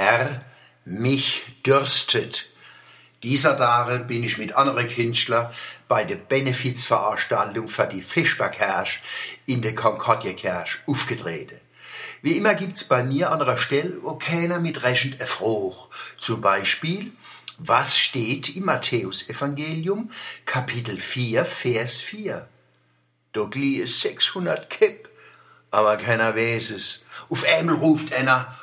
Herr, mich dürstet. Dieser Tage bin ich mit anderen Künstlern bei der Benefizveranstaltung für die Fischbergkirche in der Concordia-Kirche aufgetreten. Wie immer gibt's bei mir an einer Stelle, wo keiner mit rechnet erfroch. Zum Beispiel, was steht im Matthäusevangelium, Kapitel 4, Vers 4? Da glieh es 600 Kipp, aber keiner weiß es. Auf einmal ruft einer,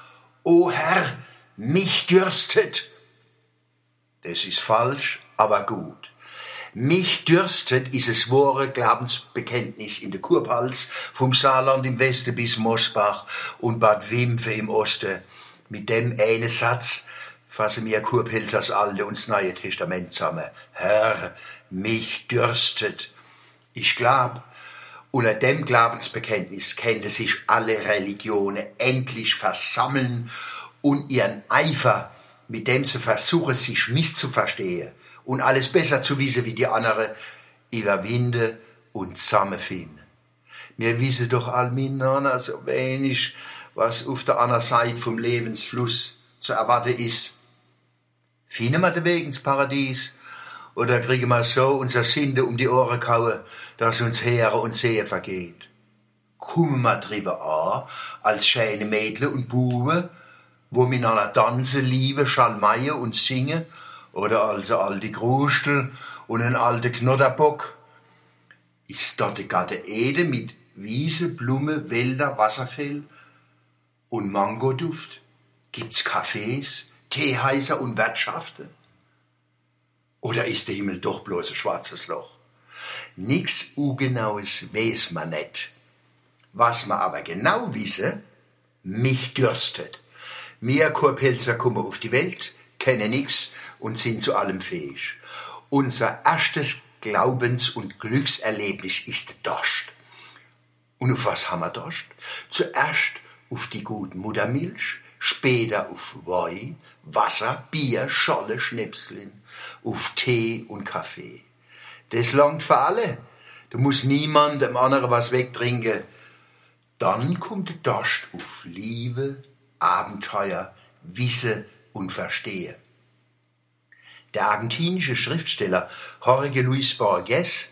O Herr, mich dürstet. Das ist falsch, aber gut. Mich dürstet ist es wahre Glaubensbekenntnis in der Kurpals, vom Saarland im Westen bis Mosbach und Bad Wimpfe im Osten. Mit dem einen Satz fassen Kurpilz das Alte und das Neue Testament zusammen. Herr, mich dürstet. Ich glaub, unter dem Glaubensbekenntnis könnte sich alle Religionen endlich versammeln und ihren Eifer, mit dem sie versuchen, sich misszuverstehen, und alles besser zu wissen wie die andere, überwinde und zusammenfinden. Wir wissen doch all miteinander so wenig, was auf der anderen Seite vom Lebensfluss zu erwarten ist. Finden wir den Weg ins Paradies? Oder kriegen wir so unser Sinde um die Ohren kauen, dass uns Heere und Sehe vergeht? Kommen wir drüber an, als schöne Mädle und Buben, wo miteinander tanzen, lieben, schalmeien und singen oder also alte Grustel und ein alter Knodderbock. Ist dort die Gatte Ede mit Wiese, Blume, Wälder, Wasserfell und Mangoduft? Gibt's Cafés, Teehäuser und Wirtschaften? Oder ist der Himmel doch bloß ein schwarzes Loch? Nix Ungenaues weiß man nicht. Was man aber genau wisse, mich dürstet. Mehr Kurpelzer kommen auf die Welt, kennen nix und sind zu allem fähig. Unser erstes Glaubens- und Glückserlebnis ist Dost. Und auf was haben wir Dost? Zuerst auf die guten Muttermilch, später auf Wein, Wasser, Bier, Scholle, Schnäpseln, auf Tee und Kaffee. Das langt für alle. Du musst niemand dem anderen was wegtrinken. Dann kommt der Dost auf Liebe, Abenteuer, Wisse und Verstehen. Der argentinische Schriftsteller Jorge Luis Borges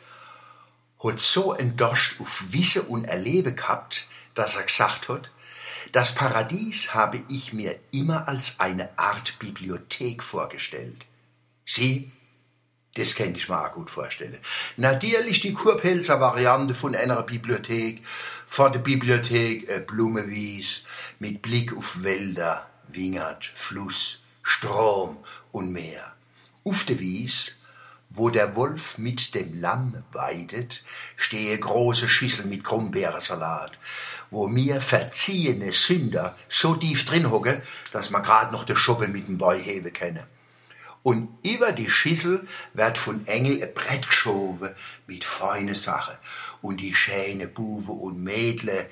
hat so ein Dost auf Wisse und Erlebe gehabt, dass er gesagt hat, das Paradies habe ich mir immer als eine Art Bibliothek vorgestellt. Sie, das kann ich mir auch gut vorstellen. Natürlich die Kurpelzer Variante von einer Bibliothek, vor der Bibliothek Blumewies mit Blick auf Wälder, Wingert, Fluss, Strom und Meer. Auf der Wies, wo der Wolf mit dem Lamm weidet, stehe große Schüssel mit Krummbeerensalat, wo mir verziehene Sünder so tief drin hocke, dass man grad noch de Schuppe mit dem Boy hebe kenne. Und über die Schüssel wird von Engel ein Brett geschoben mit feine Sache. Und die schöne Buben und Mädle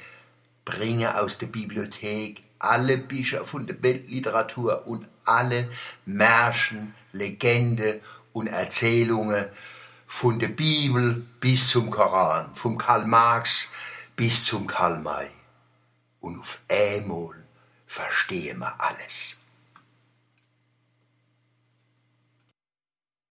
bringe aus der Bibliothek alle Bücher von der Weltliteratur und alle Märchen, Legende und Erzählungen von der Bibel bis zum Koran, vom Karl Marx bis zum Karl May. Und auf einmal verstehen wir alles.